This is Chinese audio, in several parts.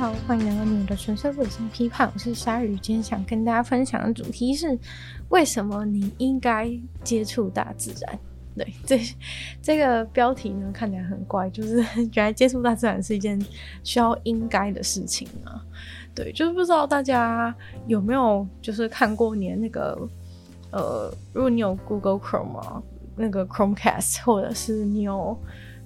好，欢迎来到你的纯粹理性批判，我是鲨鱼。今天想跟大家分享的主题是：为什么你应该接触大自然？对，这这个标题呢，看起来很怪，就是原来接触大自然是一件需要应该的事情啊。对，就是不知道大家有没有就是看过你的那个呃，如果你有 Google Chrome 啊，那个 Chromecast，或者是你有。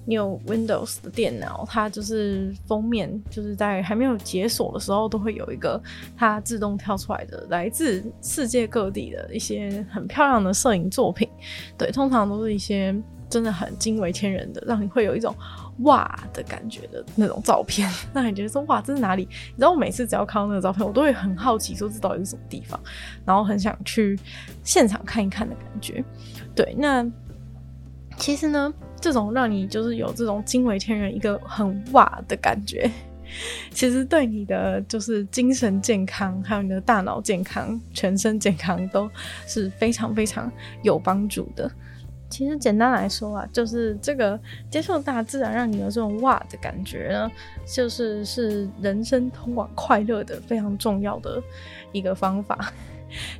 你有 Windows 的电脑，它就是封面，就是在还没有解锁的时候，都会有一个它自动跳出来的来自世界各地的一些很漂亮的摄影作品。对，通常都是一些真的很惊为天人的，让你会有一种哇的感觉的那种照片。那你觉得说哇，这是哪里？你知道我每次只要看到那个照片，我都会很好奇，说这到底是什么地方，然后很想去现场看一看的感觉。对，那其实呢？这种让你就是有这种惊为天人、一个很哇的感觉，其实对你的就是精神健康，还有你的大脑健康、全身健康都是非常非常有帮助的。其实简单来说啊，就是这个接受大自然，让你有这种哇的感觉呢，就是是人生通往快乐的非常重要的一个方法。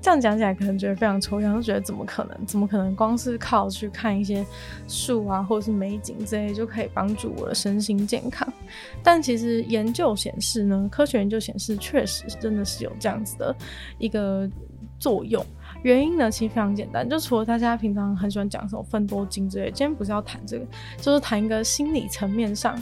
这样讲起来可能觉得非常抽象，就觉得怎么可能？怎么可能光是靠去看一些树啊，或者是美景之类就可以帮助我的身心健康？但其实研究显示呢，科学研究显示确实真的是有这样子的一个作用。原因呢，其实非常简单，就除了大家平常很喜欢讲什么芬多精之类，今天不是要谈这个，就是谈一个心理层面上，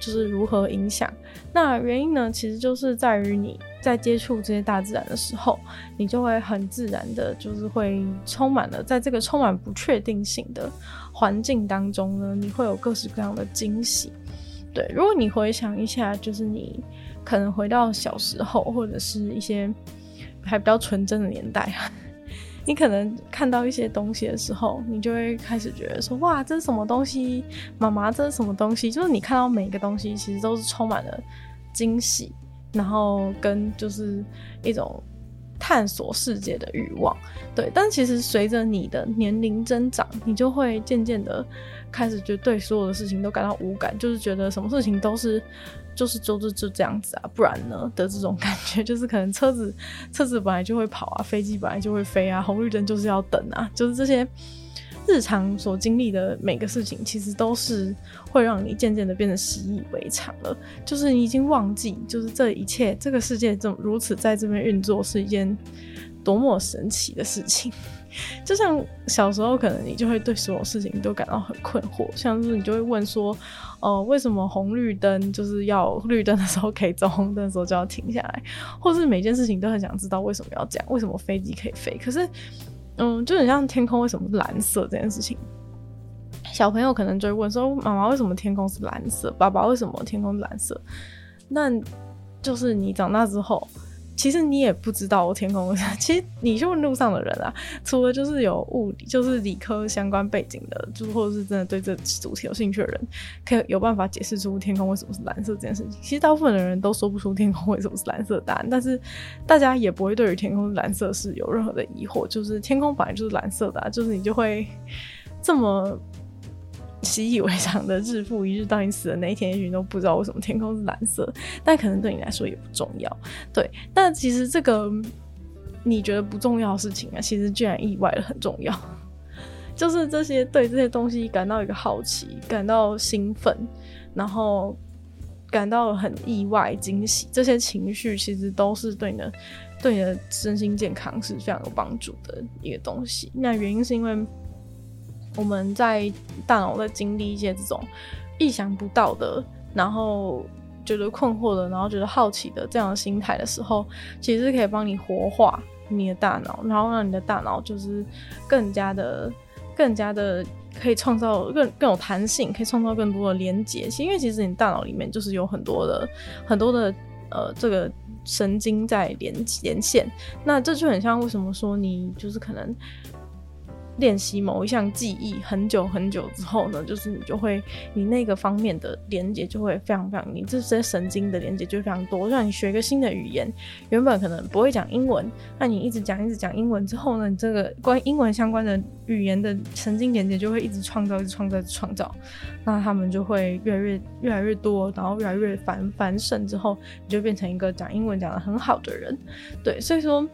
就是如何影响。那原因呢，其实就是在于你在接触这些大自然的时候，你就会很自然的，就是会充满了在这个充满不确定性的环境当中呢，你会有各式各样的惊喜。对，如果你回想一下，就是你可能回到小时候，或者是一些还比较纯真的年代。你可能看到一些东西的时候，你就会开始觉得说：“哇，这是什么东西？妈妈，这是什么东西？”就是你看到每一个东西，其实都是充满了惊喜，然后跟就是一种探索世界的欲望。对，但其实随着你的年龄增长，你就会渐渐的开始觉得对所有的事情都感到无感，就是觉得什么事情都是。就是就是就这样子啊，不然呢的这种感觉，就是可能车子车子本来就会跑啊，飞机本来就会飞啊，红绿灯就是要等啊，就是这些日常所经历的每个事情，其实都是会让你渐渐的变得习以为常了。就是你已经忘记，就是这一切这个世界这么如此在这边运作是一件多么神奇的事情。就像小时候，可能你就会对所有事情都感到很困惑，像是你就会问说，哦、为什么红绿灯就是要绿灯的时候可以走，红灯的时候就要停下来，或是每件事情都很想知道为什么要这样，为什么飞机可以飞？可是，嗯，就很像天空为什么是蓝色这件事情，小朋友可能就会问说，妈妈为什么天空是蓝色？爸爸为什么天空是蓝色？那就是你长大之后。其实你也不知道天空。其实你去问路上的人啊，除了就是有物理，就是理科相关背景的，就或者是真的对这主题有兴趣的人，可以有办法解释出天空为什么是蓝色这件事情。其实大部分的人都说不出天空为什么是蓝色的答案，但是大家也不会对于天空蓝色是有任何的疑惑。就是天空本来就是蓝色的啊，就是你就会这么。习以为常的日复一日，到你死的那一天，也许你都不知道为什么天空是蓝色，但可能对你来说也不重要。对，但其实这个你觉得不重要的事情啊，其实居然意外的很重要。就是这些对这些东西感到一个好奇，感到兴奋，然后感到很意外、惊喜，这些情绪其实都是对你的、对你的身心健康是非常有帮助的一个东西。那原因是因为。我们在大脑在经历一些这种意想不到的，然后觉得困惑的，然后觉得好奇的这样的心态的时候，其实可以帮你活化你的大脑，然后让你的大脑就是更加的、更加的可以创造更更有弹性，可以创造更多的连接。其实因为其实你大脑里面就是有很多的、很多的呃这个神经在连连线，那这就很像为什么说你就是可能。练习某一项技艺很久很久之后呢，就是你就会你那个方面的连接就会非常非常，你这些神经的连接就非常多。让你学一个新的语言，原本可能不会讲英文，那你一直讲一直讲英文之后呢，你这个关于英文相关的语言的神经连接就会一直创造、一直创造、创造，那他们就会越来越越来越多，然后越来越繁繁盛之后，你就变成一个讲英文讲得很好的人。对，所以说。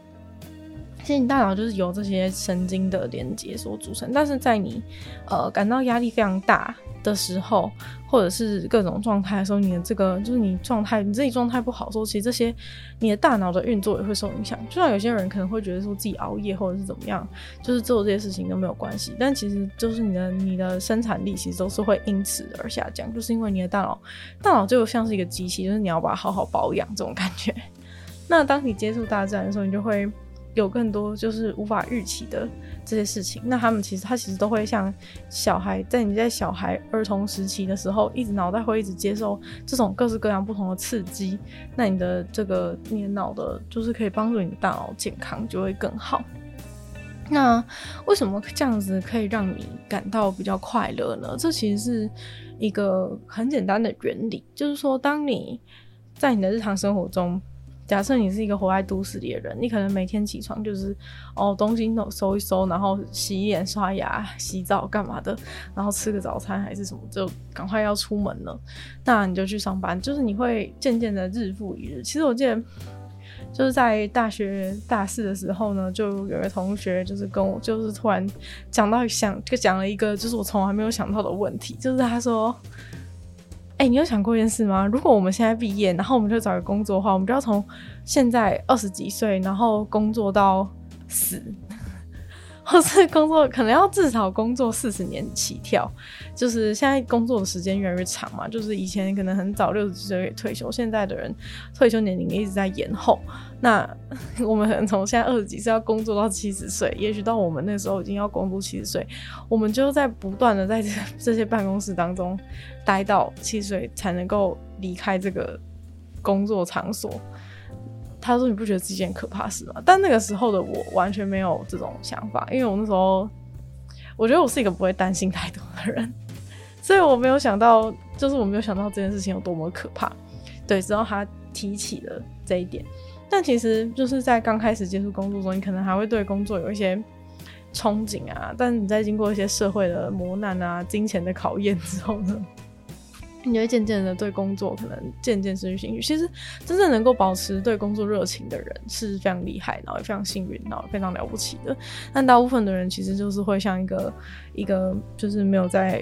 其实你大脑就是由这些神经的连接所组成，但是在你呃感到压力非常大的时候，或者是各种状态的时候，你的这个就是你状态你自己状态不好的时候，其实这些你的大脑的运作也会受影响。就像有些人可能会觉得说自己熬夜或者是怎么样，就是做这些事情都没有关系，但其实就是你的你的生产力其实都是会因此而下降，就是因为你的大脑大脑就像是一个机器，就是你要把它好好保养这种感觉。那当你接触大自然的时候，你就会。有更多就是无法预期的这些事情，那他们其实他其实都会像小孩，在你在小孩儿童时期的时候，一直脑袋会一直接受这种各式各样不同的刺激，那你的这个你的脑的，就是可以帮助你的大脑健康就会更好。那为什么这样子可以让你感到比较快乐呢？这其实是一个很简单的原理，就是说，当你在你的日常生活中。假设你是一个活在都市里的人，你可能每天起床就是哦，东西都收一收，然后洗脸、刷牙、洗澡干嘛的，然后吃个早餐还是什么，就赶快要出门了。那你就去上班，就是你会渐渐的日复一日。其实我记得就是在大学大四的时候呢，就有个同学就是跟我，就是突然讲到想就讲了一个就是我从来没有想到的问题，就是他说。哎、你有想过一件事吗？如果我们现在毕业，然后我们就找个工作的话，我们就要从现在二十几岁，然后工作到死。或是工作可能要至少工作四十年起跳，就是现在工作的时间越来越长嘛，就是以前可能很早六十几岁退休，现在的人退休年龄一直在延后。那 我们可能从现在二十几岁要工作到七十岁，也许到我们那时候已经要工作七十岁，我们就在不断的在 这些办公室当中待到七十岁才能够离开这个工作场所。他说：“你不觉得这件可怕事吗？”但那个时候的我完全没有这种想法，因为我那时候我觉得我是一个不会担心太多的人，所以我没有想到，就是我没有想到这件事情有多么可怕。对，直到他提起了这一点，但其实就是在刚开始接触工作中，你可能还会对工作有一些憧憬啊，但你在经过一些社会的磨难啊、金钱的考验之后呢？你会渐渐的对工作可能渐渐失去兴趣。其实真正能够保持对工作热情的人是非常厉害，然后也非常幸运，然后非常了不起的。但大部分的人其实就是会像一个一个就是没有在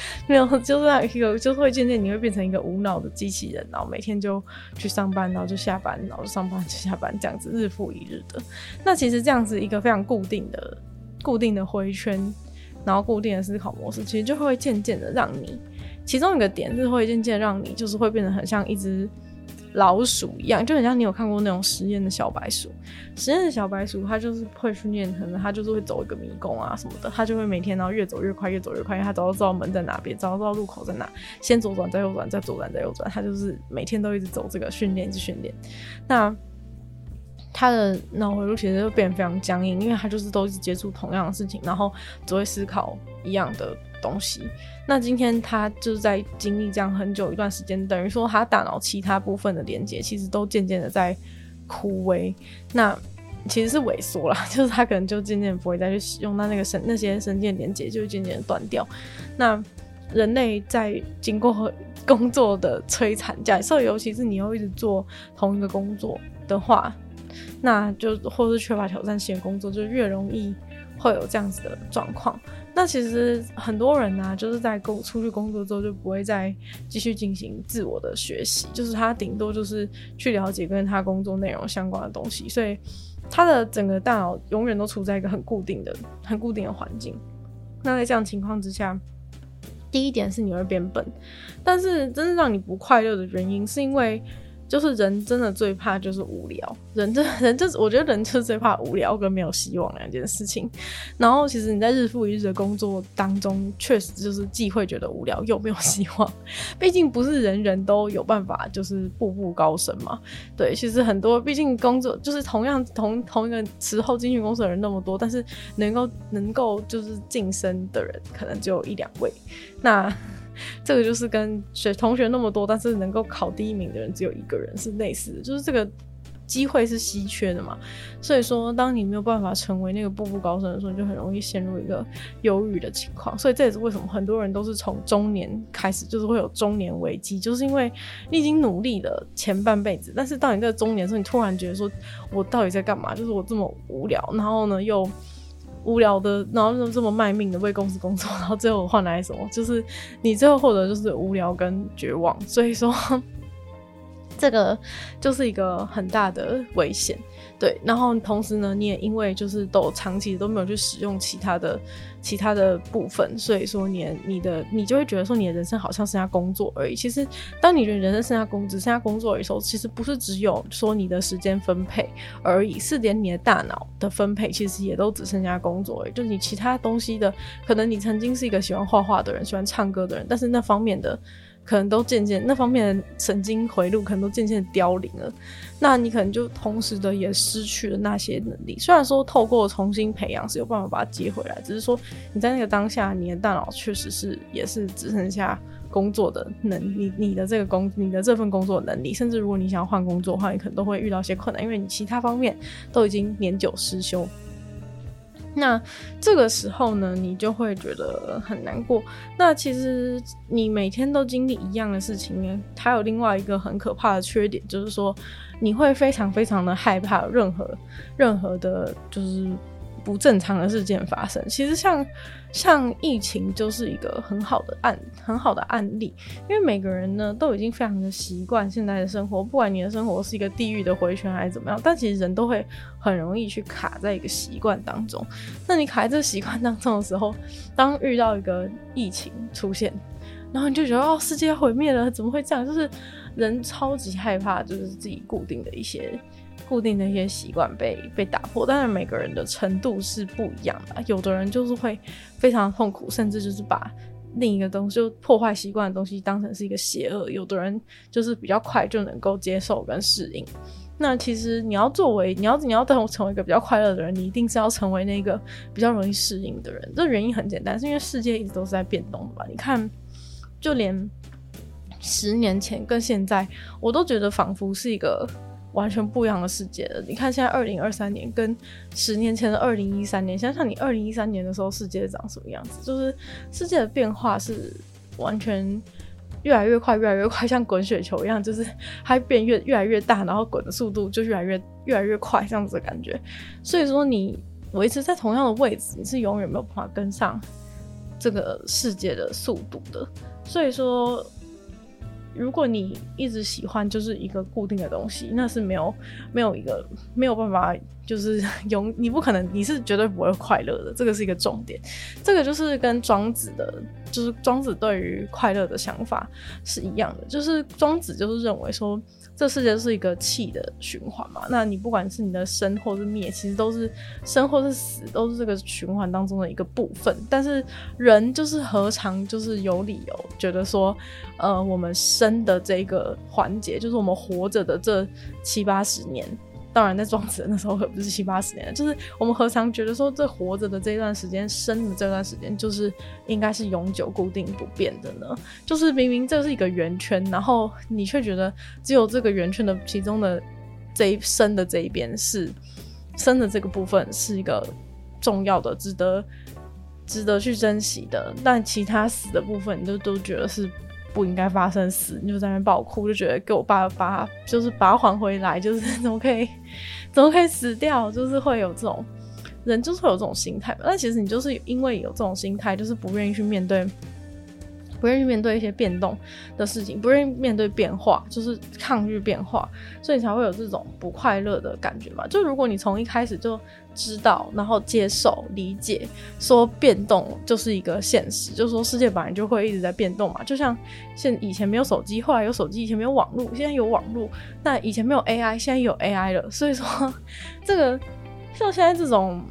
没有就是那一个就会渐渐你会变成一个无脑的机器人，然后每天就去上班，然后就下班，然后就上班就下班这样子日复一日的。那其实这样子一个非常固定的固定的回圈，然后固定的思考模式，其实就会渐渐的让你。其中一个点是会渐渐让你就是会变得很像一只老鼠一样，就很像你有看过那种实验的小白鼠。实验的小白鼠它就是会训练，可能它就是会走一个迷宫啊什么的，它就会每天然后越走越快，越走越快，因为它找到知道门在哪边，找到知道路口在哪，先左转再右转，再左转再右转，它就是每天都一直走这个训练，一直训练。那他的脑回路其实就变得非常僵硬，因为他就是都一直接触同样的事情，然后只会思考一样的东西。那今天他就是在经历这样很久一段时间，等于说他大脑其他部分的连接其实都渐渐的在枯萎，那其实是萎缩了，就是他可能就渐渐不会再去使用，那那个神那些神经连接就渐渐渐断掉。那人类在经过工作的摧残，假设尤其是你又一直做同一个工作的话。那就或是缺乏挑战性的工作，就越容易会有这样子的状况。那其实很多人呢、就是在工出去工作之后，就不会再继续进行自我的学习，就是他顶多就是去了解跟他工作内容相关的东西，所以他的整个大脑永远都处在一个很固定的、很固定的环境。那在这样情况之下，第一点是你会变笨，但是真正让你不快乐的原因，是因为。就是人真的最怕就是无聊，人这 人就是我觉得人就是最怕无聊跟没有希望两件事情。然后其实你在日复一日的工作当中，确实就是既会觉得无聊又没有希望。毕竟不是人人都有办法就是步步高升嘛。对，其实很多毕竟工作就是同样同同一个时候进去公司的人那么多，但是能够能够就是晋升的人可能只有一两位。那这个就是跟学同学那么多，但是能够考第一名的人只有一个人，是类似的，就是这个机会是稀缺的嘛。所以说，当你没有办法成为那个步步高升的时候，你就很容易陷入一个忧郁的情况。所以这也是为什么很多人都是从中年开始，就是会有中年危机，就是因为你已经努力了前半辈子，但是到你这个中年的时候，你突然觉得说，我到底在干嘛？就是我这么无聊，然后呢又。无聊的，然后就这么卖命的为公司工作，然后最后换来什么？就是你最后获得就是无聊跟绝望。所以说，这个就是一个很大的危险。对，然后同时呢，你也因为就是都长期都没有去使用其他的其他的部分，所以说你你的你就会觉得说你的人生好像剩下工作而已。其实，当你觉得人生剩下工只剩下工作的时候，其实不是只有说你的时间分配而已，是连你的大脑的分配其实也都只剩下工作而已。就你其他东西的，可能你曾经是一个喜欢画画的人，喜欢唱歌的人，但是那方面的。可能都渐渐那方面的神经回路可能都渐渐凋零了，那你可能就同时的也失去了那些能力。虽然说透过重新培养是有办法把它接回来，只是说你在那个当下，你的大脑确实是也是只剩下工作的能力，你的这个工，你的这份工作能力，甚至如果你想要换工作的话，你可能都会遇到一些困难，因为你其他方面都已经年久失修。那这个时候呢，你就会觉得很难过。那其实你每天都经历一样的事情呢，它有另外一个很可怕的缺点，就是说你会非常非常的害怕任何任何的，就是。不正常的事件发生，其实像像疫情就是一个很好的案很好的案例，因为每个人呢都已经非常的习惯现在的生活，不管你的生活是一个地狱的回旋还是怎么样，但其实人都会很容易去卡在一个习惯当中。那你卡在这习惯当中的时候，当遇到一个疫情出现，然后你就觉得哦，世界毁灭了，怎么会这样？就是人超级害怕，就是自己固定的一些。固定的一些习惯被被打破，当然每个人的程度是不一样的。有的人就是会非常痛苦，甚至就是把另一个东西就破坏习惯的东西当成是一个邪恶。有的人就是比较快就能够接受跟适应。那其实你要作为你要你要等我成为一个比较快乐的人，你一定是要成为那个比较容易适应的人。这原因很简单，是因为世界一直都是在变动的吧？你看，就连十年前跟现在，我都觉得仿佛是一个。完全不一样的世界了。你看，现在二零二三年跟十年前的二零一三年，想想你二零一三年的时候，世界长什么样子？就是世界的变化是完全越来越快，越来越快，像滚雪球一样，就是它变越越来越大，然后滚的速度就越来越越来越快，这样子的感觉。所以说，你维持在同样的位置，你是永远没有办法跟上这个世界的速度的。所以说。如果你一直喜欢就是一个固定的东西，那是没有没有一个没有办法，就是 永你不可能，你是绝对不会快乐的。这个是一个重点，这个就是跟庄子的，就是庄子对于快乐的想法是一样的，就是庄子就是认为说。这世界是一个气的循环嘛？那你不管是你的生或是灭，其实都是生或是死，都是这个循环当中的一个部分。但是人就是何尝就是有理由觉得说，呃，我们生的这个环节，就是我们活着的这七八十年。当然，在庄子那时候可不是七八十年，就是我们何尝觉得说，这活着的这段时间，生的这段时间，就是应该是永久固定不变的呢？就是明明这是一个圆圈，然后你却觉得只有这个圆圈的其中的这一生的这一边是生的这个部分是一个重要的、值得值得去珍惜的，但其他死的部分，你就都觉得是。不应该发生死，你就在那边爆哭，就觉得给我爸爸，就是把他还回来，就是 怎么可以，怎么可以死掉？就是会有这种人，就是会有这种心态。但其实你就是因为有这种心态，就是不愿意去面对不愿意面对一些变动的事情，不愿意面对变化，就是抗拒变化，所以才会有这种不快乐的感觉嘛。就如果你从一开始就知道，然后接受、理解，说变动就是一个现实，就是说世界本来就会一直在变动嘛。就像现以前没有手机，后来有手机；以前没有网络，现在有网络；那以前没有 AI，现在有 AI 了。所以说，这个像现在这种。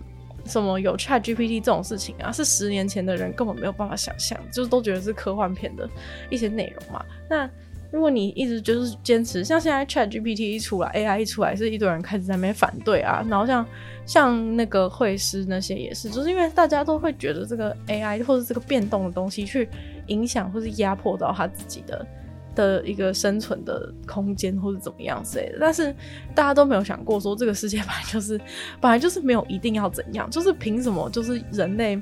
什么有 ChatGPT 这种事情啊，是十年前的人根本没有办法想象，就是都觉得是科幻片的一些内容嘛。那如果你一直就是坚持，像现在 ChatGPT 一出来，AI 一出来，是一堆人开始在那边反对啊。然后像像那个会师那些也是，就是因为大家都会觉得这个 AI 或者这个变动的东西去影响或是压迫到他自己的。的一个生存的空间，或者怎么样之类的，但是大家都没有想过说，这个世界本来就是本来就是没有一定要怎样，就是凭什么就是人类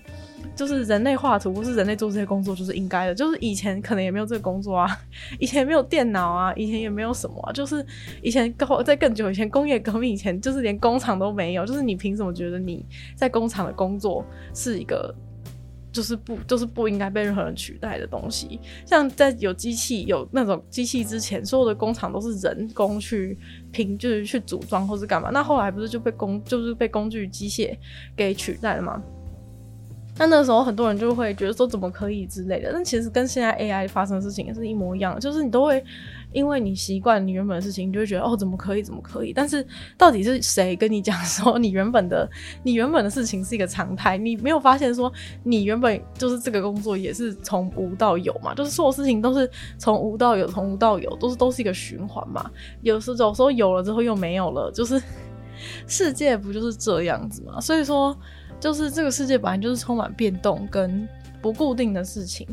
就是人类画图或是人类做这些工作就是应该的，就是以前可能也没有这个工作啊，以前没有电脑啊，以前也没有什么啊，就是以前更在更久以前工业革命以前，就是连工厂都没有，就是你凭什么觉得你在工厂的工作是一个？就是不，就是不应该被任何人取代的东西。像在有机器、有那种机器之前，所有的工厂都是人工去拼，就是去组装或是干嘛。那后来不是就被工，就是被工具机械给取代了吗？那那时候很多人就会觉得说怎么可以之类的。但其实跟现在 AI 发生的事情也是一模一样，就是你都会。因为你习惯你原本的事情，你就会觉得哦，怎么可以，怎么可以？但是到底是谁跟你讲说你原本的你原本的事情是一个常态？你没有发现说你原本就是这个工作也是从无到有嘛？就是所有事情都是从无到有，从无到有，都是都是一个循环嘛。有时有时候有了之后又没有了，就是世界不就是这样子嘛？所以说，就是这个世界本来就是充满变动跟不固定的事情。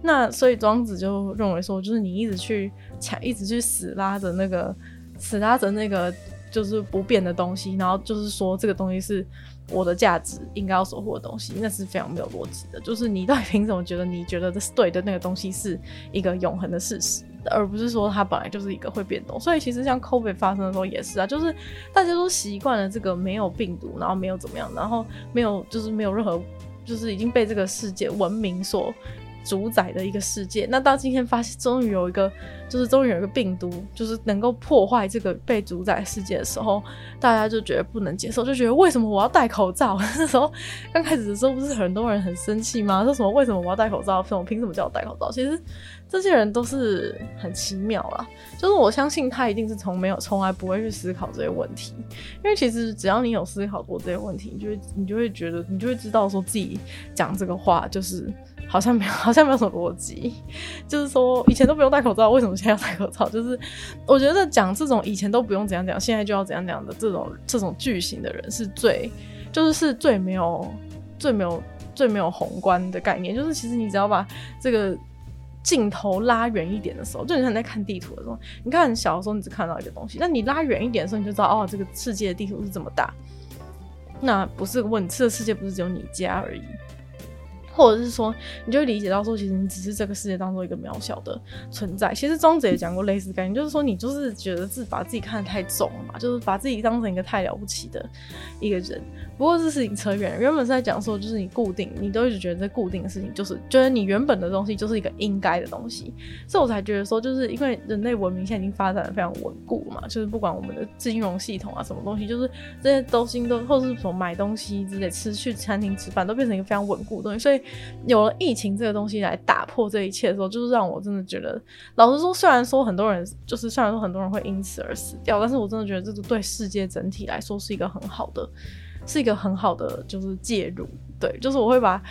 那所以庄子就认为说，就是你一直去抢，一直去死拉着那个，死拉着那个就是不变的东西，然后就是说这个东西是我的价值应该要守护的东西，那是非常没有逻辑的。就是你到底凭什么觉得你觉得这是对的那个东西是一个永恒的事实，而不是说它本来就是一个会变动？所以其实像 COVID 发生的时候也是啊，就是大家都习惯了这个没有病毒，然后没有怎么样，然后没有就是没有任何，就是已经被这个世界文明所。主宰的一个世界，那到今天发现，终于有一个，就是终于有一个病毒，就是能够破坏这个被主宰世界的时候，大家就觉得不能接受，就觉得为什么我要戴口罩？那时候刚开始的时候，不是很多人很生气吗？说什么为什么我要戴口罩？凭什么凭什么叫我戴口罩？其实这些人都是很奇妙啦，就是我相信他一定是从没有从来不会去思考这些问题，因为其实只要你有思考过这些问题，你就会你就会觉得你就会知道说自己讲这个话就是。好像没有，好像没有什么逻辑。就是说，以前都不用戴口罩，为什么现在要戴口罩？就是 我觉得讲这种以前都不用怎样讲，现在就要怎样讲的这种这种句型的人，是最就是是最没有、最没有、最没有宏观的概念。就是其实你只要把这个镜头拉远一点的时候，就你像你在看地图的时候，你看小的时候你只看到一个东西，但你拉远一点的时候，你就知道哦，这个世界的地图是这么大。那不是问，这个世界不是只有你家而已。或者是说，你就理解到说，其实你只是这个世界当中一个渺小的存在。其实庄子也讲过类似概念，就是说你就是觉得自己把自己看得太重了嘛，就是把自己当成一个太了不起的一个人。不过这事情扯远了，原本是在讲说，就是你固定，你都一直觉得这固定的事情，就是觉得你原本的东西就是一个应该的东西。所以我才觉得说，就是因为人类文明现在已经发展的非常稳固嘛，就是不管我们的金融系统啊，什么东西，就是这些东西都，或是什么买东西之类，吃去餐厅吃饭，都变成一个非常稳固的东西。所以有了疫情这个东西来打破这一切的时候，就是让我真的觉得，老实说，虽然说很多人就是虽然说很多人会因此而死掉，但是我真的觉得这是对世界整体来说是一个很好的。是一个很好的就是介入，对，就是我会把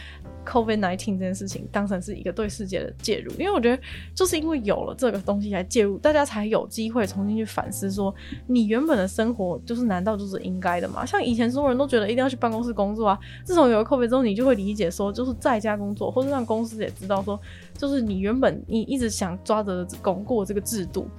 COVID-19 这件事情当成是一个对世界的介入，因为我觉得就是因为有了这个东西来介入，大家才有机会重新去反思说，你原本的生活就是难道就是应该的吗？像以前所有人都觉得一定要去办公室工作啊，自从有了 COVID 之后，你就会理解说，就是在家工作，或者让公司也知道说，就是你原本你一直想抓着巩固这个制度。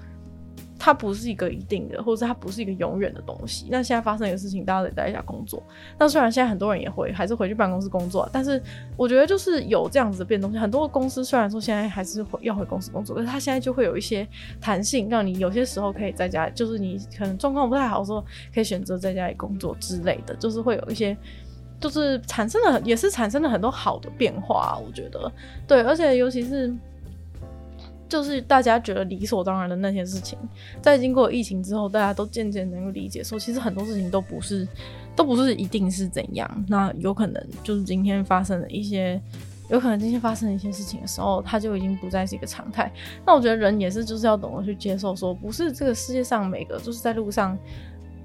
它不是一个一定的，或者它不是一个永远的东西。那现在发生一个事情，大家得在家工作。那虽然现在很多人也会还是回去办公室工作，但是我觉得就是有这样子的变动。很多公司虽然说现在还是会要回公司工作，可是它现在就会有一些弹性，让你有些时候可以在家，就是你可能状况不太好的时候，可以选择在家里工作之类的。就是会有一些，就是产生了，也是产生了很多好的变化。我觉得，对，而且尤其是。就是大家觉得理所当然的那些事情，在经过疫情之后，大家都渐渐能够理解，说其实很多事情都不是，都不是一定是怎样。那有可能就是今天发生的一些，有可能今天发生的一些事情的时候，它就已经不再是一个常态。那我觉得人也是，就是要懂得去接受，说不是这个世界上每个就是在路上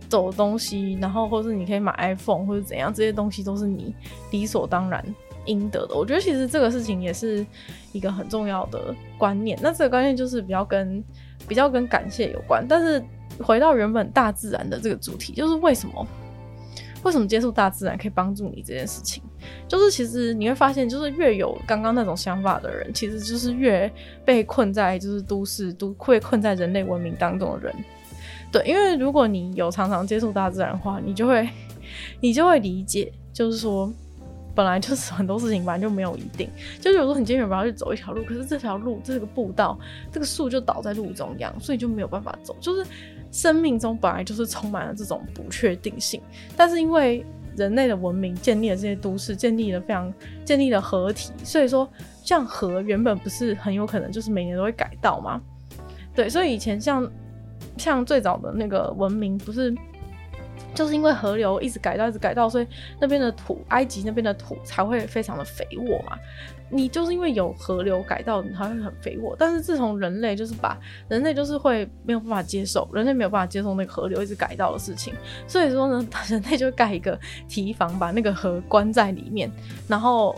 走的东西，然后或是你可以买 iPhone 或者怎样，这些东西都是你理所当然。应得的，我觉得其实这个事情也是一个很重要的观念。那这个观念就是比较跟比较跟感谢有关。但是回到原本大自然的这个主题，就是为什么为什么接触大自然可以帮助你这件事情，就是其实你会发现，就是越有刚刚那种想法的人，其实就是越被困在就是都市都会困在人类文明当中的人。对，因为如果你有常常接触大自然的话，你就会你就会理解，就是说。本来就是很多事情本来就没有一定，就是有时候很坚决不要去走一条路，可是这条路这个步道这个树就倒在路中央，所以就没有办法走。就是生命中本来就是充满了这种不确定性，但是因为人类的文明建立了这些都市，建立了非常建立了河体，所以说像河原本不是很有可能就是每年都会改道吗？对，所以以前像像最早的那个文明不是。就是因为河流一直改道，一直改道，所以那边的土，埃及那边的土才会非常的肥沃嘛。你就是因为有河流改道，你才会很肥沃。但是自从人类就是把人类就是会没有办法接受，人类没有办法接受那个河流一直改道的事情，所以说呢，人类就盖一个堤防，把那个河关在里面，然后。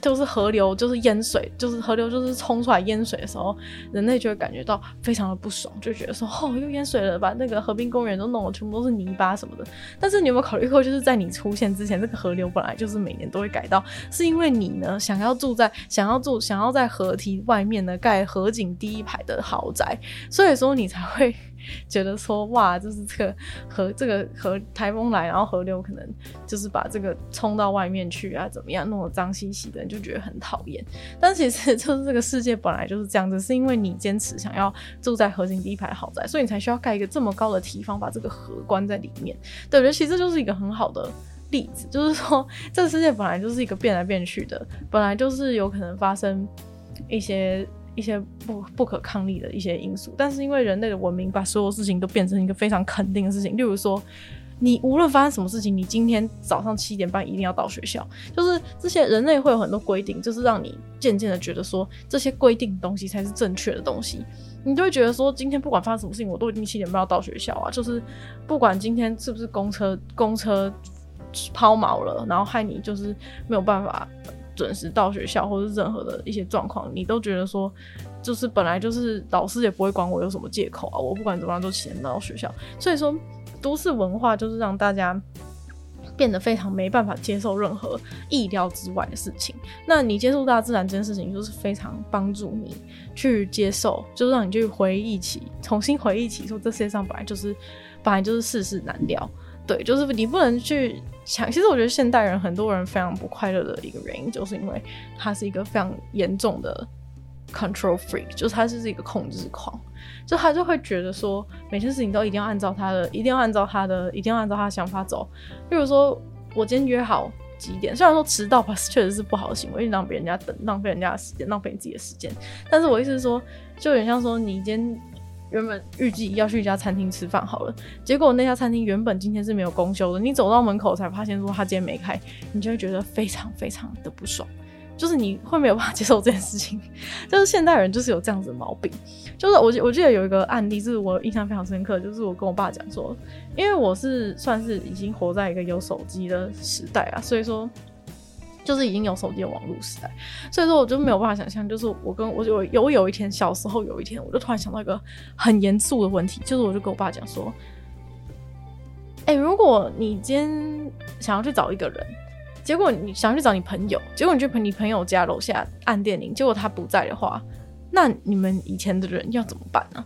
就是河流，就是淹水，就是河流，就是冲出来淹水的时候，人类就会感觉到非常的不爽，就觉得说，哦，又淹水了，把那个河滨公园都弄得全部都是泥巴什么的。但是你有没有考虑过，就是在你出现之前，这个河流本来就是每年都会改道，是因为你呢想要住在想要住想要在河堤外面呢盖河景第一排的豪宅，所以说你才会。觉得说哇，就是这个河，这个河台风来，然后河流可能就是把这个冲到外面去啊，怎么样，弄得脏兮兮的，就觉得很讨厌。但其实就是这个世界本来就是这样子，是因为你坚持想要住在河景第一排豪宅，所以你才需要盖一个这么高的堤防，把这个河关在里面。对，我觉得其实这就是一个很好的例子，就是说这个世界本来就是一个变来变去的，本来就是有可能发生一些。一些不不可抗力的一些因素，但是因为人类的文明把所有事情都变成一个非常肯定的事情，例如说，你无论发生什么事情，你今天早上七点半一定要到学校，就是这些人类会有很多规定，就是让你渐渐的觉得说这些规定的东西才是正确的东西，你就会觉得说今天不管发生什么事情，我都一定七点半要到学校啊，就是不管今天是不是公车公车抛锚了，然后害你就是没有办法。准时到学校，或是任何的一些状况，你都觉得说，就是本来就是老师也不会管我有什么借口啊，我不管怎么样都起得到学校。所以说，都市文化就是让大家变得非常没办法接受任何意料之外的事情。那你接触大自然这件事情，就是非常帮助你去接受，就是让你去回忆起，重新回忆起说，这世界上本来就是本来就是世事难料。对，就是你不能去想。其实我觉得现代人很多人非常不快乐的一个原因，就是因为他是一个非常严重的 control freak，就是他是一个控制狂，就他就会觉得说每件事情都一定要按照他的，一定要按照他的，一定要按照他的想法走。比如说我今天约好几点，虽然说迟到吧确实是不好的行为，因为让别人家等，浪费人家的时间，浪费你自己的时间。但是我意思是说，就有点像说你今天。原本预计要去一家餐厅吃饭好了，结果那家餐厅原本今天是没有公休的，你走到门口才发现说他今天没开，你就会觉得非常非常的不爽，就是你会没有办法接受这件事情，就是现代人就是有这样子的毛病，就是我我记得有一个案例，就是我印象非常深刻，就是我跟我爸讲说，因为我是算是已经活在一个有手机的时代啊，所以说。就是已经有手机的网络时代，所以说我就没有办法想象，就是我跟我有有有一天小时候有一天，我就突然想到一个很严肃的问题，就是我就跟我爸讲说，哎、如果你今天想要去找一个人，结果你想去找你朋友，结果你去朋你朋友家楼下按电铃，结果他不在的话，那你们以前的人要怎么办呢？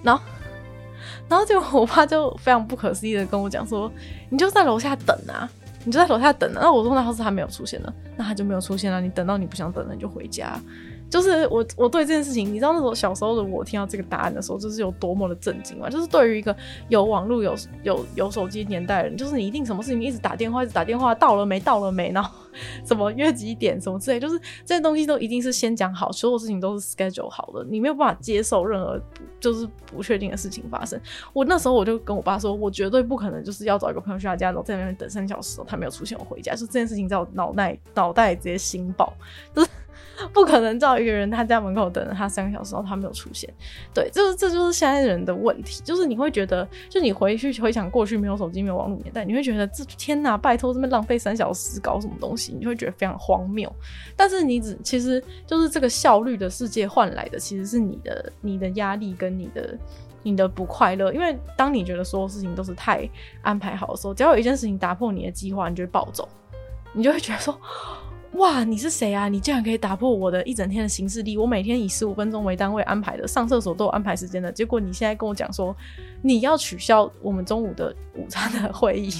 然后，然后就我爸就非常不可思议的跟我讲说，你就在楼下等啊。你就在楼下等，那我说那要是他没有出现呢？那他就没有出现了。你等到你不想等了，你就回家。就是我我对这件事情，你知道那时候小时候的我听到这个答案的时候，就是有多么的震惊吗？就是对于一个有网络、有有有手机年代的人，就是你一定什么事情一直打电话，一直打电话，到了没？到了没？然后 什么约几点？什么之类，就是这些东西都一定是先讲好，所有事情都是 schedule 好的，你没有办法接受任何就是不确定的事情发生。我那时候我就跟我爸说，我绝对不可能就是要找一个朋友去他家，然后在那边等三小时，他没有出现，我回家，就这件事情在我脑袋脑袋直接心爆，就是。不可能找一个人他在门口等了他三个小时，然后他没有出现。对，就是这就是现在人的问题，就是你会觉得，就你回去回想过去没有手机、没有网络年代，你会觉得这天哪，拜托这么浪费三小时搞什么东西，你就会觉得非常荒谬。但是你只其实就是这个效率的世界换来的，其实是你的你的压力跟你的你的不快乐。因为当你觉得所有事情都是太安排好的时候，只要有一件事情打破你的计划，你就会暴走，你就会觉得说。哇，你是谁啊？你竟然可以打破我的一整天的行事历！我每天以十五分钟为单位安排的，上厕所都有安排时间的。结果你现在跟我讲说你要取消我们中午的午餐的会议，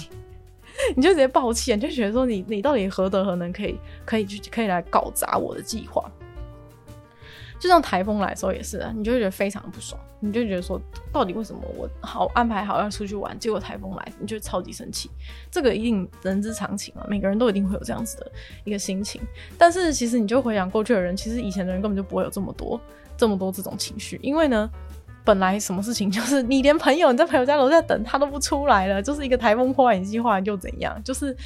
你就直接抱歉，就觉得说你你到底何德何能可以可以去可以来搞砸我的计划？就像台风来的时候也是啊，你就觉得非常不爽，你就觉得说，到底为什么我好安排好要出去玩，结果台风来，你就超级生气。这个一定人之常情啊，每个人都一定会有这样子的一个心情。但是其实你就回想过去的人，其实以前的人根本就不会有这么多这么多这种情绪，因为呢，本来什么事情就是你连朋友你在朋友家楼下等他都不出来了，就是一个台风破坏你计划又怎样，就是。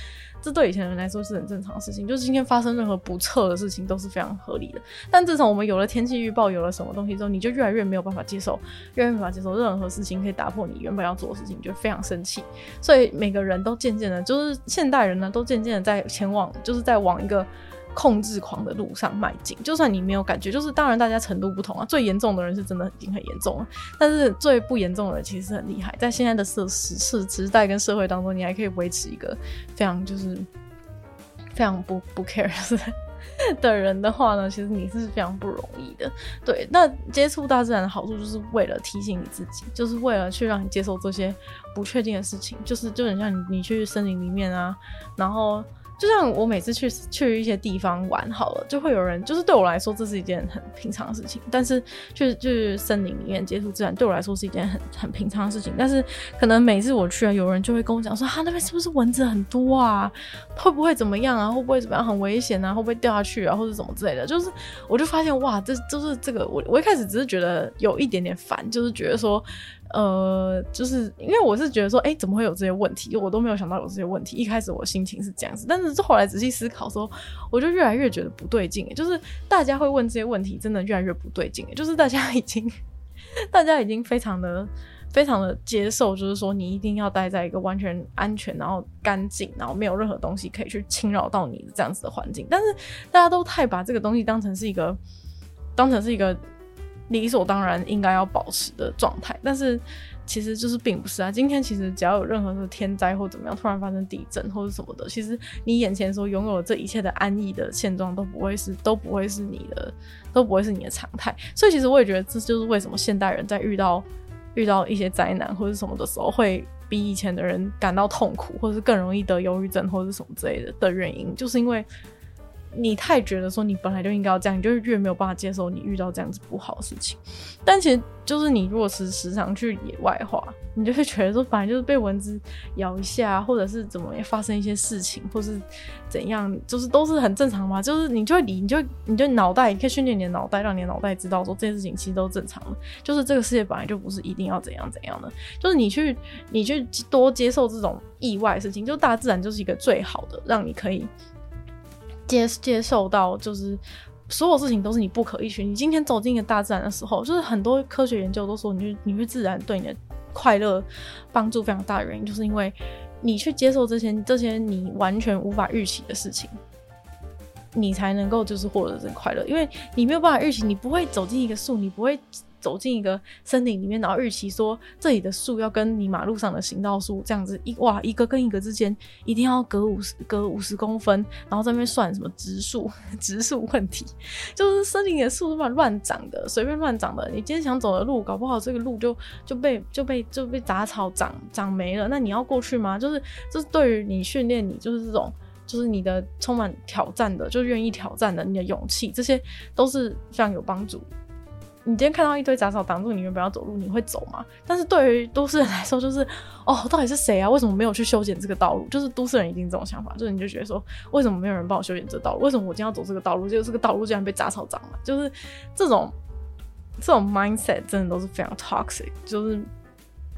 这对以前人来说是很正常的事情，就是今天发生任何不测的事情都是非常合理的。但自从我们有了天气预报，有了什么东西之后，你就越来越没有办法接受，越来越无法接受任何事情可以打破你原本要做的事情，你就非常生气。所以每个人都渐渐的，就是现代人呢，都渐渐的在前往，就是在往一个。控制狂的路上迈进，就算你没有感觉，就是当然大家程度不同啊。最严重的人是真的已经很严重了，但是最不严重的人其实很厉害。在现在的社时时时代跟社会当中，你还可以维持一个非常就是非常不不 care 的人的话呢，其实你是非常不容易的。对，那接触大自然的好处就是为了提醒你自己，就是为了去让你接受这些不确定的事情，就是就很像你你去森林里面啊，然后。就像我每次去去一些地方玩好了，就会有人，就是对我来说这是一件很平常的事情。但是去去森林里面接触自然，对我来说是一件很很平常的事情。但是可能每次我去啊，有人就会跟我讲说，哈，那边是不是蚊子很多啊？会不会怎么样啊？会不会怎么样？很危险啊？会不会掉下去啊？或者怎么之类的？就是我就发现哇，这就是这个我我一开始只是觉得有一点点烦，就是觉得说。呃，就是因为我是觉得说，哎、怎么会有这些问题？我都没有想到有这些问题。一开始我心情是这样子，但是后来仔细思考说，我就越来越觉得不对劲。就是大家会问这些问题，真的越来越不对劲。就是大家已经，大家已经非常的、非常的接受，就是说你一定要待在一个完全安全、然后干净、然后没有任何东西可以去侵扰到你的这样子的环境。但是大家都太把这个东西当成是一个，当成是一个。理所当然应该要保持的状态，但是其实就是并不是啊。今天其实只要有任何的天灾或怎么样，突然发生地震或者什么的，其实你眼前所拥有这一切的安逸的现状都不会是都不会是你的，都不会是你的常态。所以其实我也觉得这就是为什么现代人在遇到遇到一些灾难或者什么的时候，会比以前的人感到痛苦，或者是更容易得忧郁症或者什么之类的的原因，就是因为。你太觉得说你本来就应该要这样，你就越没有办法接受你遇到这样子不好的事情。但其实就是你如果是时常去野外的话，你就会觉得说，本来就是被蚊子咬一下，或者是怎么也发生一些事情，或是怎样，就是都是很正常嘛。就是你就会，你就你就脑袋，你可以训练你的脑袋，让你的脑袋知道说这件事情其实都正常的。就是这个世界本来就不是一定要怎样怎样的。就是你去你去多接受这种意外的事情，就大自然就是一个最好的，让你可以。接接受到，就是所有事情都是你不可预期。你今天走进一个大自然的时候，就是很多科学研究都说，你你去自然对你的快乐帮助非常大的原因，就是因为你去接受这些这些你完全无法预期的事情，你才能够就是获得这个快乐。因为你没有办法预期，你不会走进一个树，你不会。走进一个森林里面，然后预期说这里的树要跟你马路上的行道树这样子一哇一个跟一个之间一定要隔五十隔五十公分，然后在那边算什么植树 植树问题，就是森林里的树是乱乱长的，随便乱长的。你今天想走的路，搞不好这个路就就被就被就被杂草长长没了，那你要过去吗？就是就是对于你训练你就是这种就是你的充满挑战的，就是愿意挑战的，你的勇气，这些都是非常有帮助。你今天看到一堆杂草挡住你原本要走路，你会走吗？但是对于都市人来说，就是 哦，到底是谁啊？为什么没有去修剪这个道路？就是都市人一定这种想法，就是你就觉得说，为什么没有人帮我修剪这道路？为什么我今天要走这个道路？就是这个道路竟然被杂草挡了？就是这种这种 mindset 真的都是非常 toxic。就是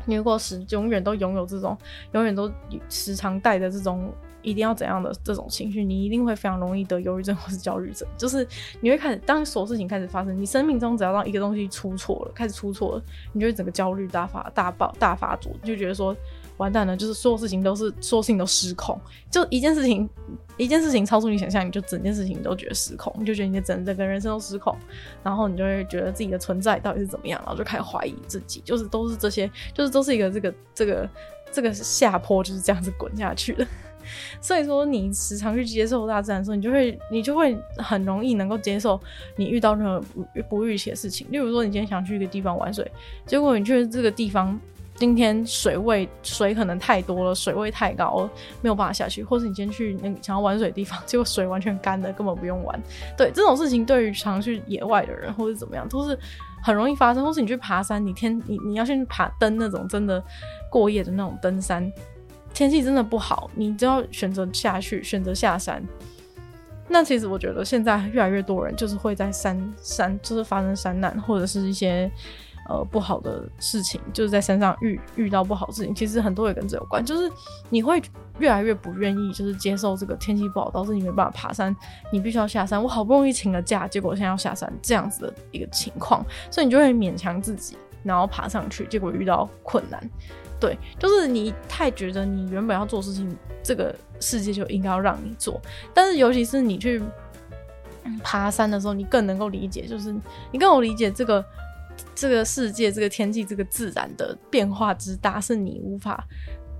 你如果是永远都拥有这种，永远都时常带着这种。一定要怎样的这种情绪，你一定会非常容易得忧郁症或是焦虑症。就是你会开始，当所有事情开始发生，你生命中只要让一个东西出错了，开始出错了，你就会整个焦虑大发大爆大发作，就觉得说完蛋了，就是所有事情都是所有事情都失控，就一件事情一件事情超出你想象，你就整件事情都觉得失控，你就觉得你的整整个人生都失控，然后你就会觉得自己的存在到底是怎么样，然后就开始怀疑自己，就是都是这些，就是都是一个这个这个这个下坡就是这样子滚下去的。所以说，你时常去接受大自然的时候，你就会，你就会很容易能够接受你遇到任何不不预期的事情。例如说，你今天想去一个地方玩水，结果你去这个地方，今天水位水可能太多了，水位太高了，没有办法下去；或是你今天去那个想要玩水的地方，结果水完全干了，根本不用玩。对，这种事情对于常去野外的人，或者怎么样，都是很容易发生。或是你去爬山，你天你你要去爬登那种真的过夜的那种登山。天气真的不好，你就要选择下去，选择下山。那其实我觉得现在越来越多人就是会在山山，就是发生山难或者是一些呃不好的事情，就是在山上遇遇到不好事情。其实很多也跟这有关，就是你会越来越不愿意，就是接受这个天气不好导致你没办法爬山，你必须要下山。我好不容易请了假，结果现在要下山，这样子的一个情况，所以你就会勉强自己，然后爬上去，结果遇到困难。对，就是你太觉得你原本要做事情，这个世界就应该要让你做。但是尤其是你去爬山的时候，你更能够理解，就是你更有理解这个这个世界、这个天气、这个自然的变化之大，是你无法。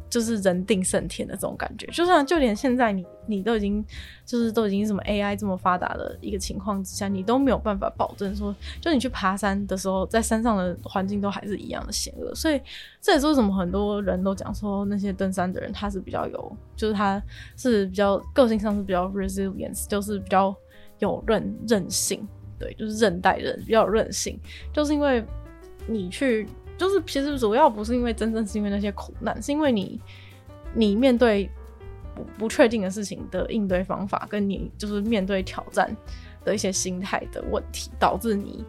就是人定胜天的这种感觉，就算就连现在你你都已经就是都已经什么 AI 这么发达的一个情况之下，你都没有办法保证说，就你去爬山的时候，在山上的环境都还是一样的险恶。所以这也是为什么很多人都讲说，那些登山的人他是比较有，就是他是比较个性上是比较 resilience，就是比较有韧韧性，对，就是韧带人比较有韧性，就是因为你去。就是其实主要不是因为真正是因为那些苦难，是因为你你面对不不确定的事情的应对方法，跟你就是面对挑战的一些心态的问题，导致你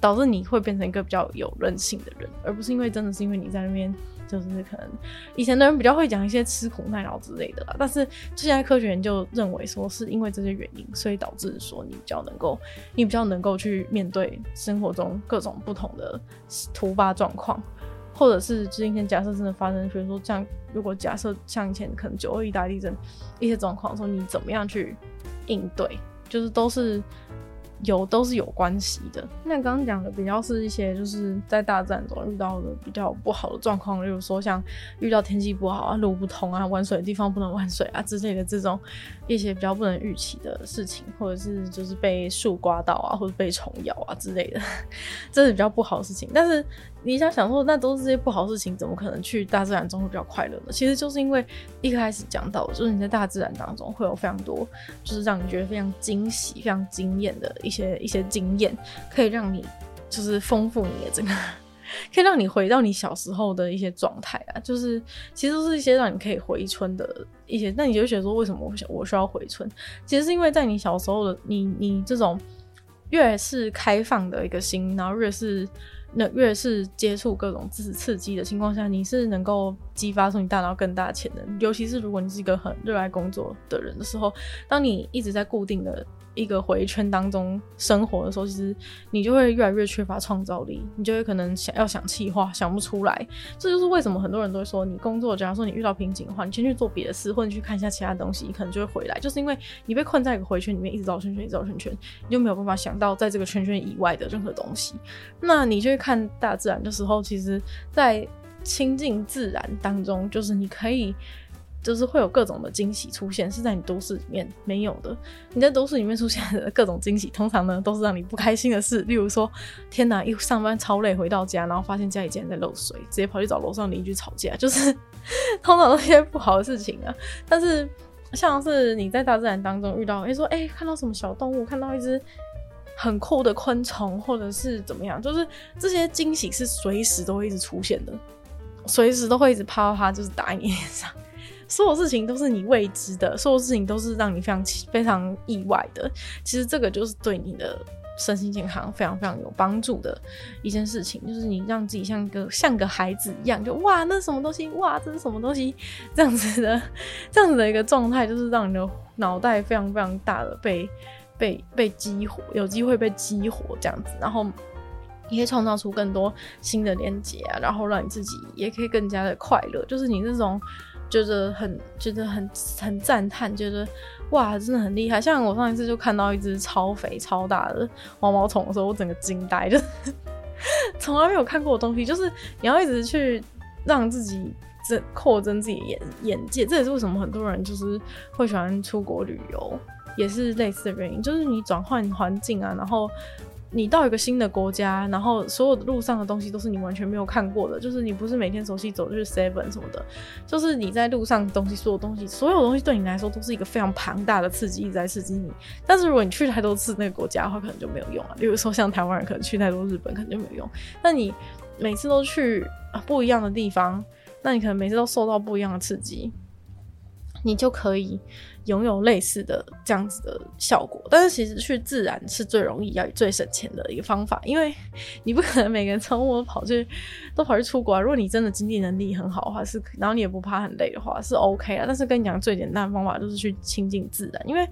导致你会变成一个比较有韧性的人，而不是因为真的是因为你在那边。就是可能以前的人比较会讲一些吃苦耐劳之类的啦，但是现在科学研究认为说是因为这些原因，所以导致说你比较能够，你比较能够去面对生活中各种不同的突发状况，或者是今天假设真的发生，比如说像如果假设像以前可能九二一大地震一些状况，说你怎么样去应对，就是都是。有都是有关系的。那刚刚讲的比较是一些就是在大自然中遇到的比较不好的状况，例如说像遇到天气不好啊、路不通啊、玩水的地方不能玩水啊之类的这种一些比较不能预期的事情，或者是就是被树刮到啊，或者被虫咬啊之类的，这是比较不好的事情。但是你想想说，那都是些不好的事情，怎么可能去大自然中会比较快乐呢？其实就是因为一开始讲到，就是你在大自然当中会有非常多，就是让你觉得非常惊喜、非常惊艳的一些一些经验，可以让你就是丰富你的这个，可以让你回到你小时候的一些状态啊。就是其实都是一些让你可以回春的一些。那你就觉得说，为什么我想我需要回春？其实是因为在你小时候的你，你这种越是开放的一个心，然后越是。那越是接触各种知识刺激的情况下，你是能够激发出你大脑更大的潜能。尤其是如果你是一个很热爱工作的人的时候，当你一直在固定的。一个回圈当中生活的时候，其实你就会越来越缺乏创造力，你就会可能想要想气话想不出来。这就是为什么很多人都会说，你工作假如说你遇到瓶颈的话，你先去做别的事，或者去看一下其他东西，你可能就会回来。就是因为你被困在一个回圈里面，一直绕圈圈，一直绕圈圈，你就没有办法想到在这个圈圈以外的任何东西。那你就会看大自然的时候，其实，在亲近自然当中，就是你可以。就是会有各种的惊喜出现，是在你都市里面没有的。你在都市里面出现的各种惊喜，通常呢都是让你不开心的事。例如说，天哪，一上班超累，回到家，然后发现家里竟然在漏水，直接跑去找楼上邻居吵架，就是 通常都是些不好的事情啊。但是像是你在大自然当中遇到，诶说诶看到什么小动物，看到一只很酷的昆虫，或者是怎么样，就是这些惊喜是随时都会一直出现的，随时都会一直啪啪啪，就是打你脸上。所有事情都是你未知的，所有事情都是让你非常非常意外的。其实这个就是对你的身心健康非常非常有帮助的一件事情，就是你让自己像个像个孩子一样，就哇，那是什么东西？哇，这是什么东西？这样子的这样子的一个状态，就是让你的脑袋非常非常大的被被被激活，有机会被激活这样子，然后你可以创造出更多新的连接啊，然后让你自己也可以更加的快乐，就是你这种。觉得很觉得很很赞叹，觉得哇，真的很厉害。像我上一次就看到一只超肥超大的毛毛虫的时候，我整个惊呆，就是 从来没有看过的东西。就是你要一直去让自己增扩增自己眼眼界，这也是为什么很多人就是会喜欢出国旅游，也是类似的原因。就是你转换环境啊，然后。你到一个新的国家，然后所有的路上的东西都是你完全没有看过的，就是你不是每天熟悉走就是 seven 什么的，就是你在路上东西，所有东西，所有东西对你来说都是一个非常庞大的刺激，一直在刺激你。但是如果你去太多次那个国家的话，可能就没有用啊。比如说像台湾人可能去太多日本，可能就没有用。那你每次都去不一样的地方，那你可能每次都受到不一样的刺激，你就可以。拥有类似的这样子的效果，但是其实去自然是最容易、要最省钱的一个方法，因为你不可能每个人周末跑去都跑去出国啊。如果你真的经济能力很好的话，是然后你也不怕很累的话，是 OK 啊。但是跟你讲最简单的方法就是去亲近自然，因为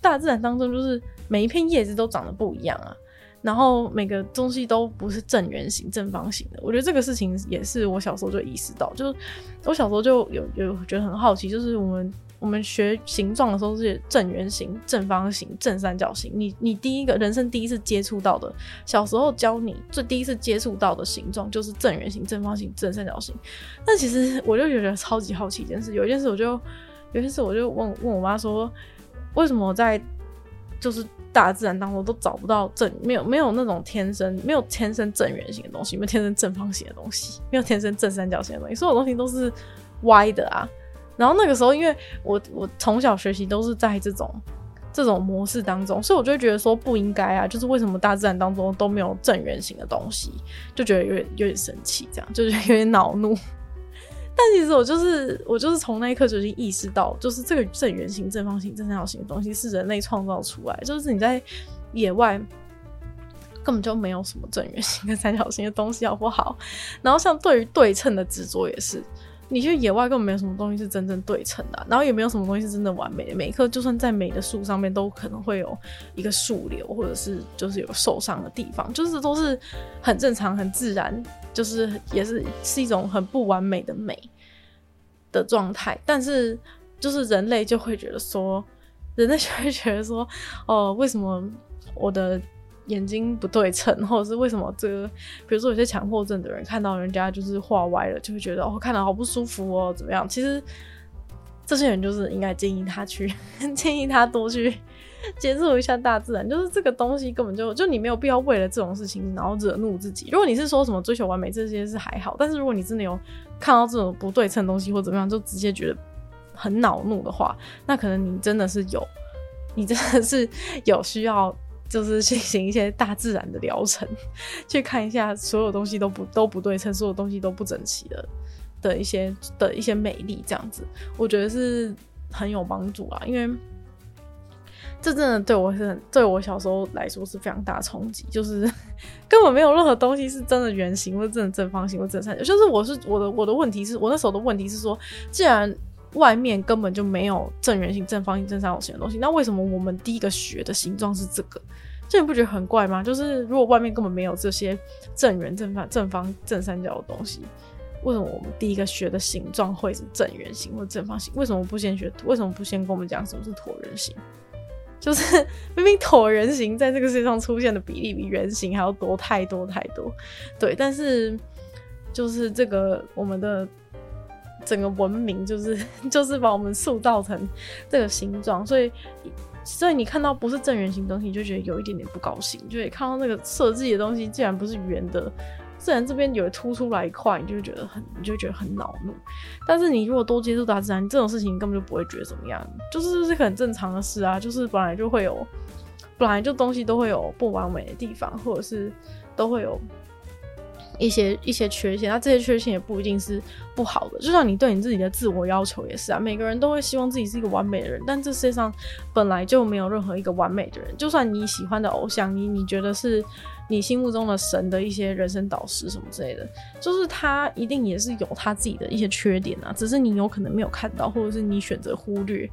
大自然当中就是每一片叶子都长得不一样啊，然后每个东西都不是正圆形、正方形的。我觉得这个事情也是我小时候就意识到，就是我小时候就有有觉得很好奇，就是我们。我们学形状的时候是正圆形、正方形、正三角形。你你第一个人生第一次接触到的，小时候教你最第一次接触到的形状就是正圆形、正方形、正三角形。但其实我就觉得超级好奇一件事，有一件事我就有一件事我就问问我妈说，为什么我在就是大自然当中都找不到正没有没有那种天生没有天生正圆形的东西，没有天生正方形的东西，没有天生正三角形的东西，所有东西都是歪的啊。然后那个时候，因为我我从小学习都是在这种这种模式当中，所以我就觉得说不应该啊，就是为什么大自然当中都没有正圆形的东西，就觉得有点有点生气，这样就觉得有点恼怒。但其实我就是我就是从那一刻就已经意识到，就是这个正圆形、正方形、正三角形的东西是人类创造出来，就是你在野外根本就没有什么正圆形跟三角形的东西，好不好？然后像对于对称的执着也是。你去野外根本没有什么东西是真正对称的，然后也没有什么东西是真的完美的。每一棵就算再美的树上面，都可能会有一个树瘤，或者是就是有受伤的地方，就是都是很正常、很自然，就是也是是一种很不完美的美的状态。但是就是人类就会觉得说，人类就会觉得说，哦，为什么我的眼睛不对称，或者是为什么这个，比如说有些强迫症的人看到人家就是画歪了，就会觉得哦，看得好不舒服哦，怎么样？其实这些人就是应该建议他去，建议他多去 接触一下大自然。就是这个东西根本就就你没有必要为了这种事情然后惹怒自己。如果你是说什么追求完美这些是还好，但是如果你真的有看到这种不对称的东西或怎么样，就直接觉得很恼怒的话，那可能你真的是有，你真的是有需要。就是进行一些大自然的疗程，去看一下所有东西都不都不对称，所有东西都不整齐的的一些的一些美丽，这样子，我觉得是很有帮助啊。因为这真的对我是很对我小时候来说是非常大冲击，就是 根本没有任何东西是真的圆形，或者真的正方形，或者正三角。就是我是我的我的问题是我那时候的问题是说，既然外面根本就没有正圆形、正方形、正三角形的东西，那为什么我们第一个学的形状是这个？这你不觉得很怪吗？就是如果外面根本没有这些正圆、正方、正方、正三角的东西，为什么我们第一个学的形状会是正圆形或正方形？为什么不先学？为什么不先跟我们讲什么是椭圆形？就是明明椭圆形在这个世界上出现的比例比圆形还要多太多太多。对，但是就是这个我们的整个文明就是 就是把我们塑造成这个形状，所以。所以你看到不是正圆形东西，你就觉得有一点点不高兴。就会看到那个设计的东西，竟然不是圆的，自然这边有凸出来一块，你就觉得很，你就觉得很恼怒。但是你如果多接触大自然，这种事情你根本就不会觉得怎么样，就是是很正常的事啊，就是本来就会有，本来就东西都会有不完美的地方，或者是都会有。一些一些缺陷，那这些缺陷也不一定是不好的。就像你对你自己的自我要求也是啊，每个人都会希望自己是一个完美的人，但这世界上本来就没有任何一个完美的人。就算你喜欢的偶像，你你觉得是你心目中的神的一些人生导师什么之类的，就是他一定也是有他自己的一些缺点啊，只是你有可能没有看到，或者是你选择忽略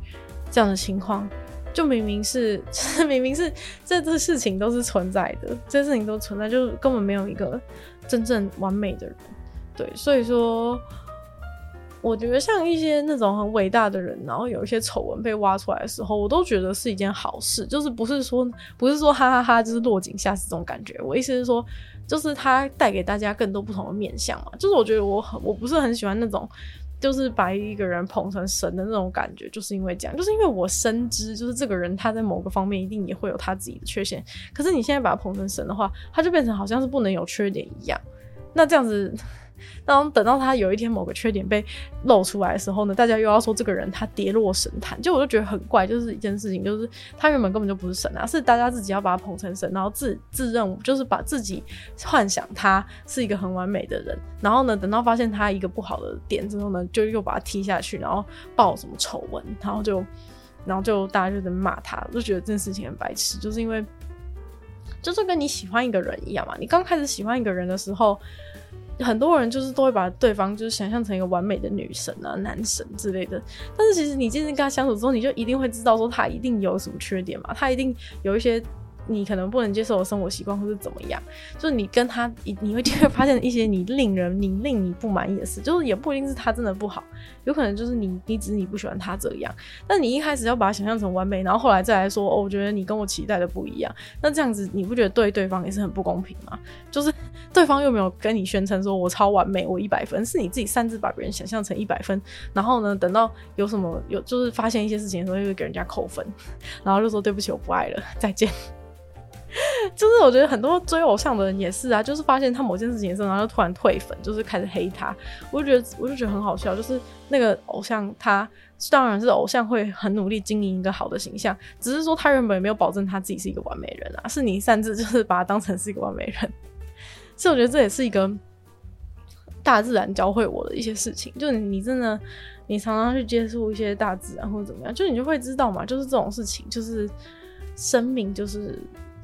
这样的情况。就明明是，明明是这这事情都是存在的，这事情都存在，就根本没有一个真正完美的人，对，所以说，我觉得像一些那种很伟大的人，然后有一些丑闻被挖出来的时候，我都觉得是一件好事，就是不是说不是说哈哈哈，就是落井下石这种感觉。我意思是说，就是他带给大家更多不同的面向嘛，就是我觉得我很我不是很喜欢那种。就是把一个人捧成神的那种感觉，就是因为这样，就是因为我深知，就是这个人他在某个方面一定也会有他自己的缺陷。可是你现在把他捧成神的话，他就变成好像是不能有缺点一样。那这样子。当等到他有一天某个缺点被露出来的时候呢，大家又要说这个人他跌落神坛，就我就觉得很怪，就是一件事情，就是他原本根本就不是神啊，是大家自己要把他捧成神，然后自自认就是把自己幻想他是一个很完美的人，然后呢，等到发现他一个不好的点之后呢，就又把他踢下去，然后爆什么丑闻，然后就然后就大家就在骂他，就觉得这件事情很白痴，就是因为就是跟你喜欢一个人一样嘛，你刚开始喜欢一个人的时候。很多人就是都会把对方就是想象成一个完美的女神啊、男神之类的，但是其实你渐渐跟他相处之后，你就一定会知道说他一定有什么缺点嘛，他一定有一些。你可能不能接受的生活习惯，或是怎么样？就是你跟他，你你会就会发现一些你令人、你令你不满意的事。就是也不一定是他真的不好，有可能就是你，你只是你不喜欢他这样。但你一开始要把他想象成完美，然后后来再来说，哦，我觉得你跟我期待的不一样。那这样子，你不觉得对对方也是很不公平吗？就是对方又没有跟你宣称说我超完美，我一百分，是你自己擅自把别人想象成一百分。然后呢，等到有什么有就是发现一些事情的时候，又会给人家扣分，然后就说对不起，我不爱了，再见。就是我觉得很多追偶像的人也是啊，就是发现他某件事情之后，然后就突然退粉，就是开始黑他。我就觉得，我就觉得很好笑，就是那个偶像他当然是偶像会很努力经营一个好的形象，只是说他原本也没有保证他自己是一个完美人啊，是你擅自就是把他当成是一个完美人。所以我觉得这也是一个大自然教会我的一些事情，就是你真的你常常去接触一些大自然或者怎么样，就你就会知道嘛，就是这种事情，就是生命就是。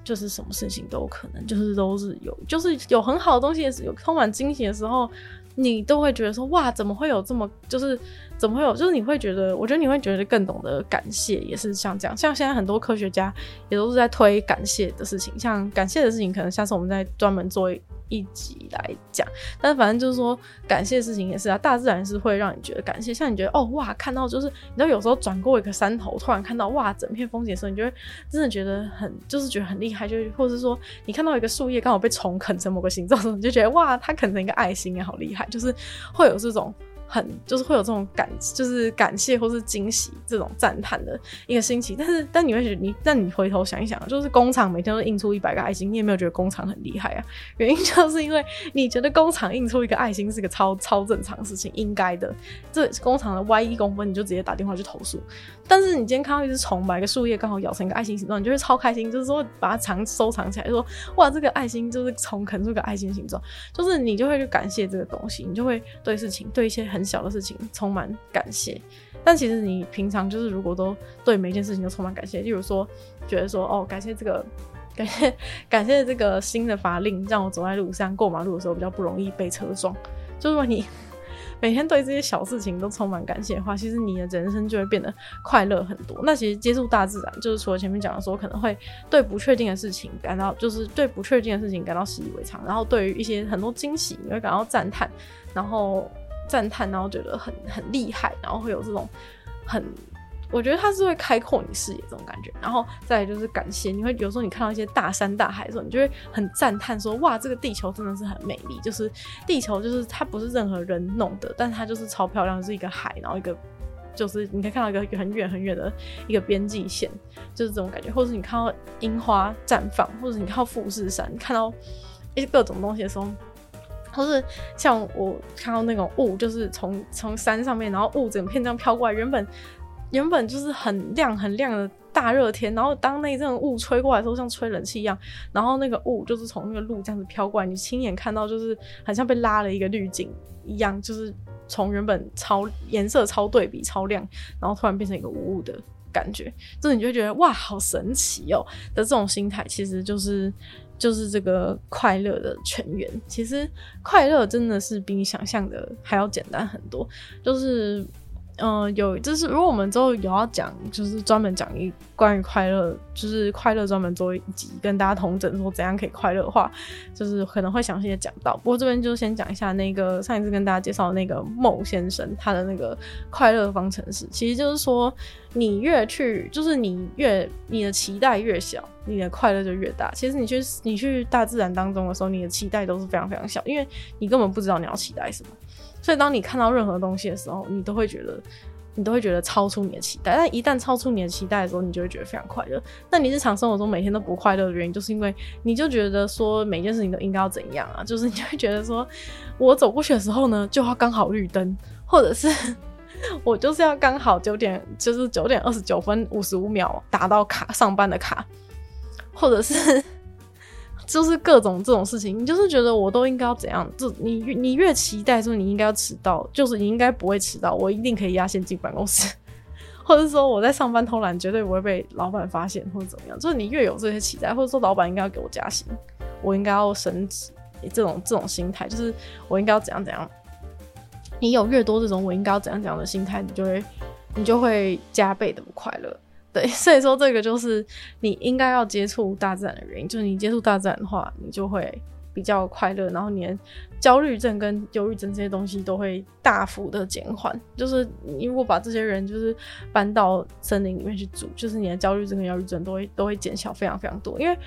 就是什么事情都有可能，就是都是有，就是有很好的东西，也是有充满惊喜的时候，你都会觉得说哇，怎么会有这么，就是怎么会有，就是你会觉得，我觉得你会觉得更懂得感谢，也是像这样，像现在很多科学家也都是在推感谢的事情，像感谢的事情，可能下次我们再专门做一。集来讲，但反正就是说，感谢的事情也是啊，大自然是会让你觉得感谢，像你觉得哦哇，看到就是，你知道有时候转过一个山头，突然看到哇，整片风景的时候，你就会真的觉得很，就是觉得很厉害，就或者是说，你看到一个树叶刚好被虫啃成某个形状，你就觉得哇，它啃成一个爱心也好厉害，就是会有这种。很就是会有这种感，就是感谢或是惊喜这种赞叹的一个心情。但是，但你会觉得你，但你回头想一想，就是工厂每天都印出一百个爱心，你也没有觉得工厂很厉害啊？原因 就是因为你觉得工厂印出一个爱心是个超超正常事情，应该的。这工厂的歪一公分，你就直接打电话去投诉。但是你今天看到一只虫把一个树叶刚好咬成一个爱心形状，你就会超开心，就是说把它藏收藏起来，说哇，这个爱心就是虫啃出个爱心形状，就是你就会去感谢这个东西，你就会对事情对一些很。小的事情充满感谢，但其实你平常就是如果都对每件事情都充满感谢，例如说觉得说哦，感谢这个，感谢感谢这个新的法令，让我走在路上过马路的时候比较不容易被车撞。就是说你每天对这些小事情都充满感谢的话，其实你的人生就会变得快乐很多。那其实接触大自然，就是除了前面讲的说可能会对不确定的事情感到，就是对不确定的事情感到习以为常，然后对于一些很多惊喜你会感到赞叹，然后。赞叹，然后觉得很很厉害，然后会有这种很，我觉得它是会开阔你视野这种感觉。然后再来就是感谢，你会有时候你看到一些大山大海的时候，你就会很赞叹说：哇，这个地球真的是很美丽。就是地球，就是它不是任何人弄的，但是它就是超漂亮，是一个海，然后一个就是你可以看到一个很远很远的一个边际线，就是这种感觉。或者是你看到樱花绽放，或者你看到富士山，看到一些各种东西的时候。或是像我看到那种雾，就是从从山上面，然后雾整片这样飘过来，原本原本就是很亮很亮的大热天，然后当那阵雾吹过来的时候，像吹冷气一样，然后那个雾就是从那个路这样子飘过来，你亲眼看到就是很像被拉了一个滤镜一样，就是从原本超颜色超对比超亮，然后突然变成一个雾雾的感觉，这你就觉得哇，好神奇哦的这种心态，其实就是。就是这个快乐的泉源。其实快乐真的是比你想象的还要简单很多。就是，嗯、有就是，如果我们之后有要讲，就是专门讲一关于快乐，就是快乐专门做一集，跟大家同整说怎样可以快乐的话，就是可能会详细的讲到。不过这边就先讲一下那个上一次跟大家介绍那个孟先生他的那个快乐方程式，其实就是说。你越去，就是你越你的期待越小，你的快乐就越大。其实你去你去大自然当中的时候，你的期待都是非常非常小，因为你根本不知道你要期待什么。所以当你看到任何东西的时候，你都会觉得你都会觉得超出你的期待。但一旦超出你的期待的时候，你就会觉得非常快乐。那你日常生活中每天都不快乐的原因，就是因为你就觉得说每件事情都应该要怎样啊？就是你就会觉得说我走过去的时候呢，就要刚好绿灯，或者是。我就是要刚好九点，就是九点二十九分五十五秒达到卡上班的卡，或者是就是各种这种事情，你就是觉得我都应该要怎样？就你你越期待说你应该要迟到，就是你应该不会迟到，我一定可以压线进办公室，或者说我在上班偷懒绝对不会被老板发现或者怎么样。就是你越有这些期待，或者说老板应该要给我加薪，我应该要升职，这种这种心态，就是我应该要怎样怎样。你有越多这种我应该要怎样怎样的心态，你就会你就会加倍的不快乐。所以说这个就是你应该要接触大自然的原因。就是你接触大自然的话，你就会比较快乐，然后你的焦虑症跟忧郁症这些东西都会大幅的减缓。就是你如果把这些人就是搬到森林里面去住，就是你的焦虑症跟忧郁症都会都会减小非常非常多，因为。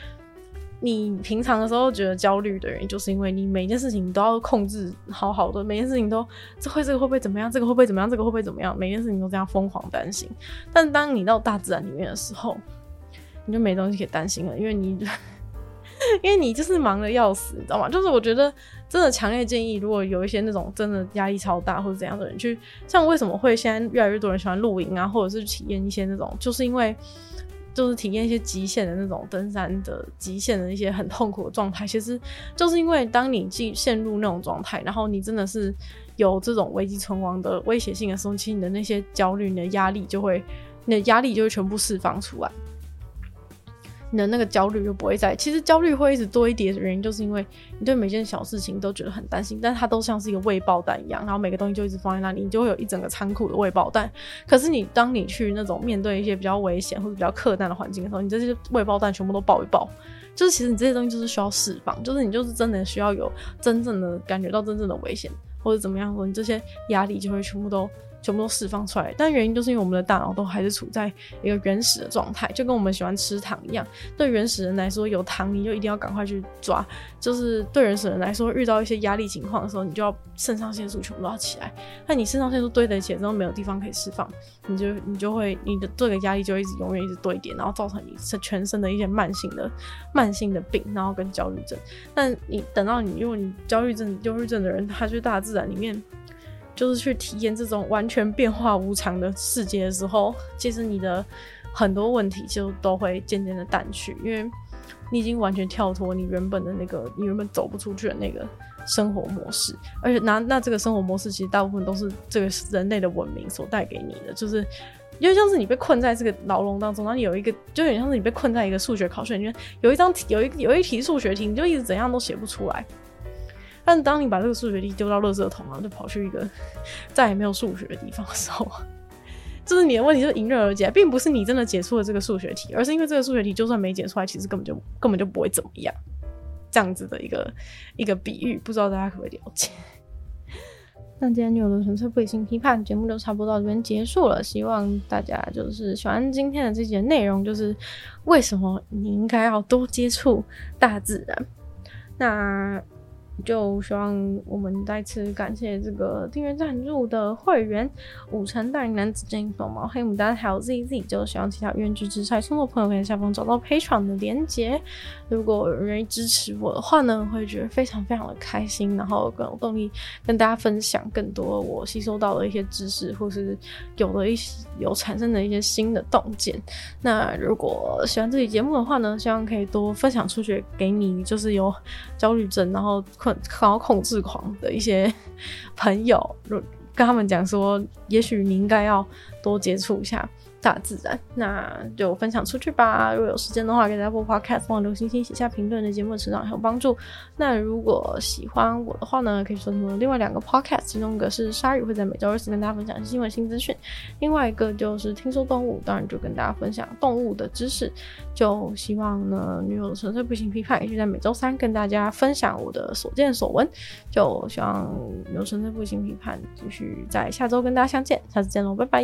你平常的时候觉得焦虑的原因，就是因为你每件事情都要控制好好的，每件事情都这会这个会不会怎么样，这个会不会怎么样，这个会不会怎么样，每件事情都这样疯狂担心。但当你到大自然里面的时候，你就没东西可以担心了，因为你 因为你就是忙得要死，你知道吗？就是我觉得真的强烈建议，如果有一些那种真的压力超大或者怎样的人去，像为什么会现在越来越多人喜欢露营啊，或者是体验一些那种，就是因为。就是体验一些极限的那种登山的极限的一些很痛苦的状态，其实就是因为当你进陷入那种状态，然后你真的是有这种危机存亡的威胁性的时候，其实你的那些焦虑、你的压力就会，你的压力就会全部释放出来。你的那个焦虑就不会在。其实焦虑会一直多一叠的原因，就是因为你对每件小事情都觉得很担心，但是它都像是一个未爆弹一样，然后每个东西就一直放在那里，你就会有一整个仓库的未爆弹。可是你当你去那种面对一些比较危险或者比较客难的环境的时候，你这些未爆弹全部都爆一爆，就是其实你这些东西就是需要释放，就是你就是真的需要有真正的感觉到真正的危险或者怎么样说，你这些压力就会全部都。全部都释放出来，但原因就是因为我们的大脑都还是处在一个原始的状态，就跟我们喜欢吃糖一样。对原始人来说，有糖你就一定要赶快去抓。就是对原始人来说，遇到一些压力情况的时候，你就要肾上腺素全部都要起来。那你肾上腺素堆得起来之后，没有地方可以释放，你就你就会你的这个压力就一直永远一直堆叠，然后造成你全身的一些慢性的慢性的病，然后跟焦虑症。但你等到你，因为你焦虑症、忧郁症的人，他去大自然里面。就是去体验这种完全变化无常的世界的时候，其实你的很多问题就都会渐渐的淡去，因为你已经完全跳脱你原本的那个，你原本走不出去的那个生活模式。而且那那这个生活模式其实大部分都是这个人类的文明所带给你的，就是因为像是你被困在这个牢笼当中，然后你有一个就有点像是你被困在一个数学考试里面，有一张题，有一有一题数学题，你就一直怎样都写不出来。但当你把这个数学题丢到垃圾桶，然后就跑去一个 再也没有数学的地方的时候，就是你的问题就迎刃而解，并不是你真的解出了这个数学题，而是因为这个数学题就算没解出来，其实根本就根本就不会怎么样。这样子的一个 一个比喻，不知道大家可不可以了解？那今天有的纯粹不理性批判节目就差不多到这边结束了，希望大家就是喜欢今天的这节内容，就是为什么你应该要多接触大自然。那。就希望我们再次感谢这个订阅赞助的会员五成大龄男子、正义风毛、黑牡丹还有 ZZ，就希望其他愿意支持蔡松的朋友可以下方找到 Patreon 的连结。如果有人愿意支持我的话呢，会觉得非常非常的开心，然后更有动力跟大家分享更多我吸收到的一些知识，或是有的一些有产生的一些新的洞见。那如果喜欢这期节目的话呢，希望可以多分享出去给你，就是有焦虑症，然后困，然后控制狂的一些朋友，跟他们讲说，也许你应该要多接触一下。大自然，那就分享出去吧。如果有时间的话，给大家播 podcast，帮我留星星，写下评论，对节目的成长很有帮助。那如果喜欢我的话呢，可以收听另外两个 podcast，其中一个是鲨鱼会在每周二四跟大家分享新闻新资讯，另外一个就是听说动物，当然就跟大家分享动物的知识。就希望呢，女友的纯粹不行批判，也许在每周三跟大家分享我的所见所闻。就希望女友纯粹不行批判继续在下周跟大家相见，下次见喽，拜拜。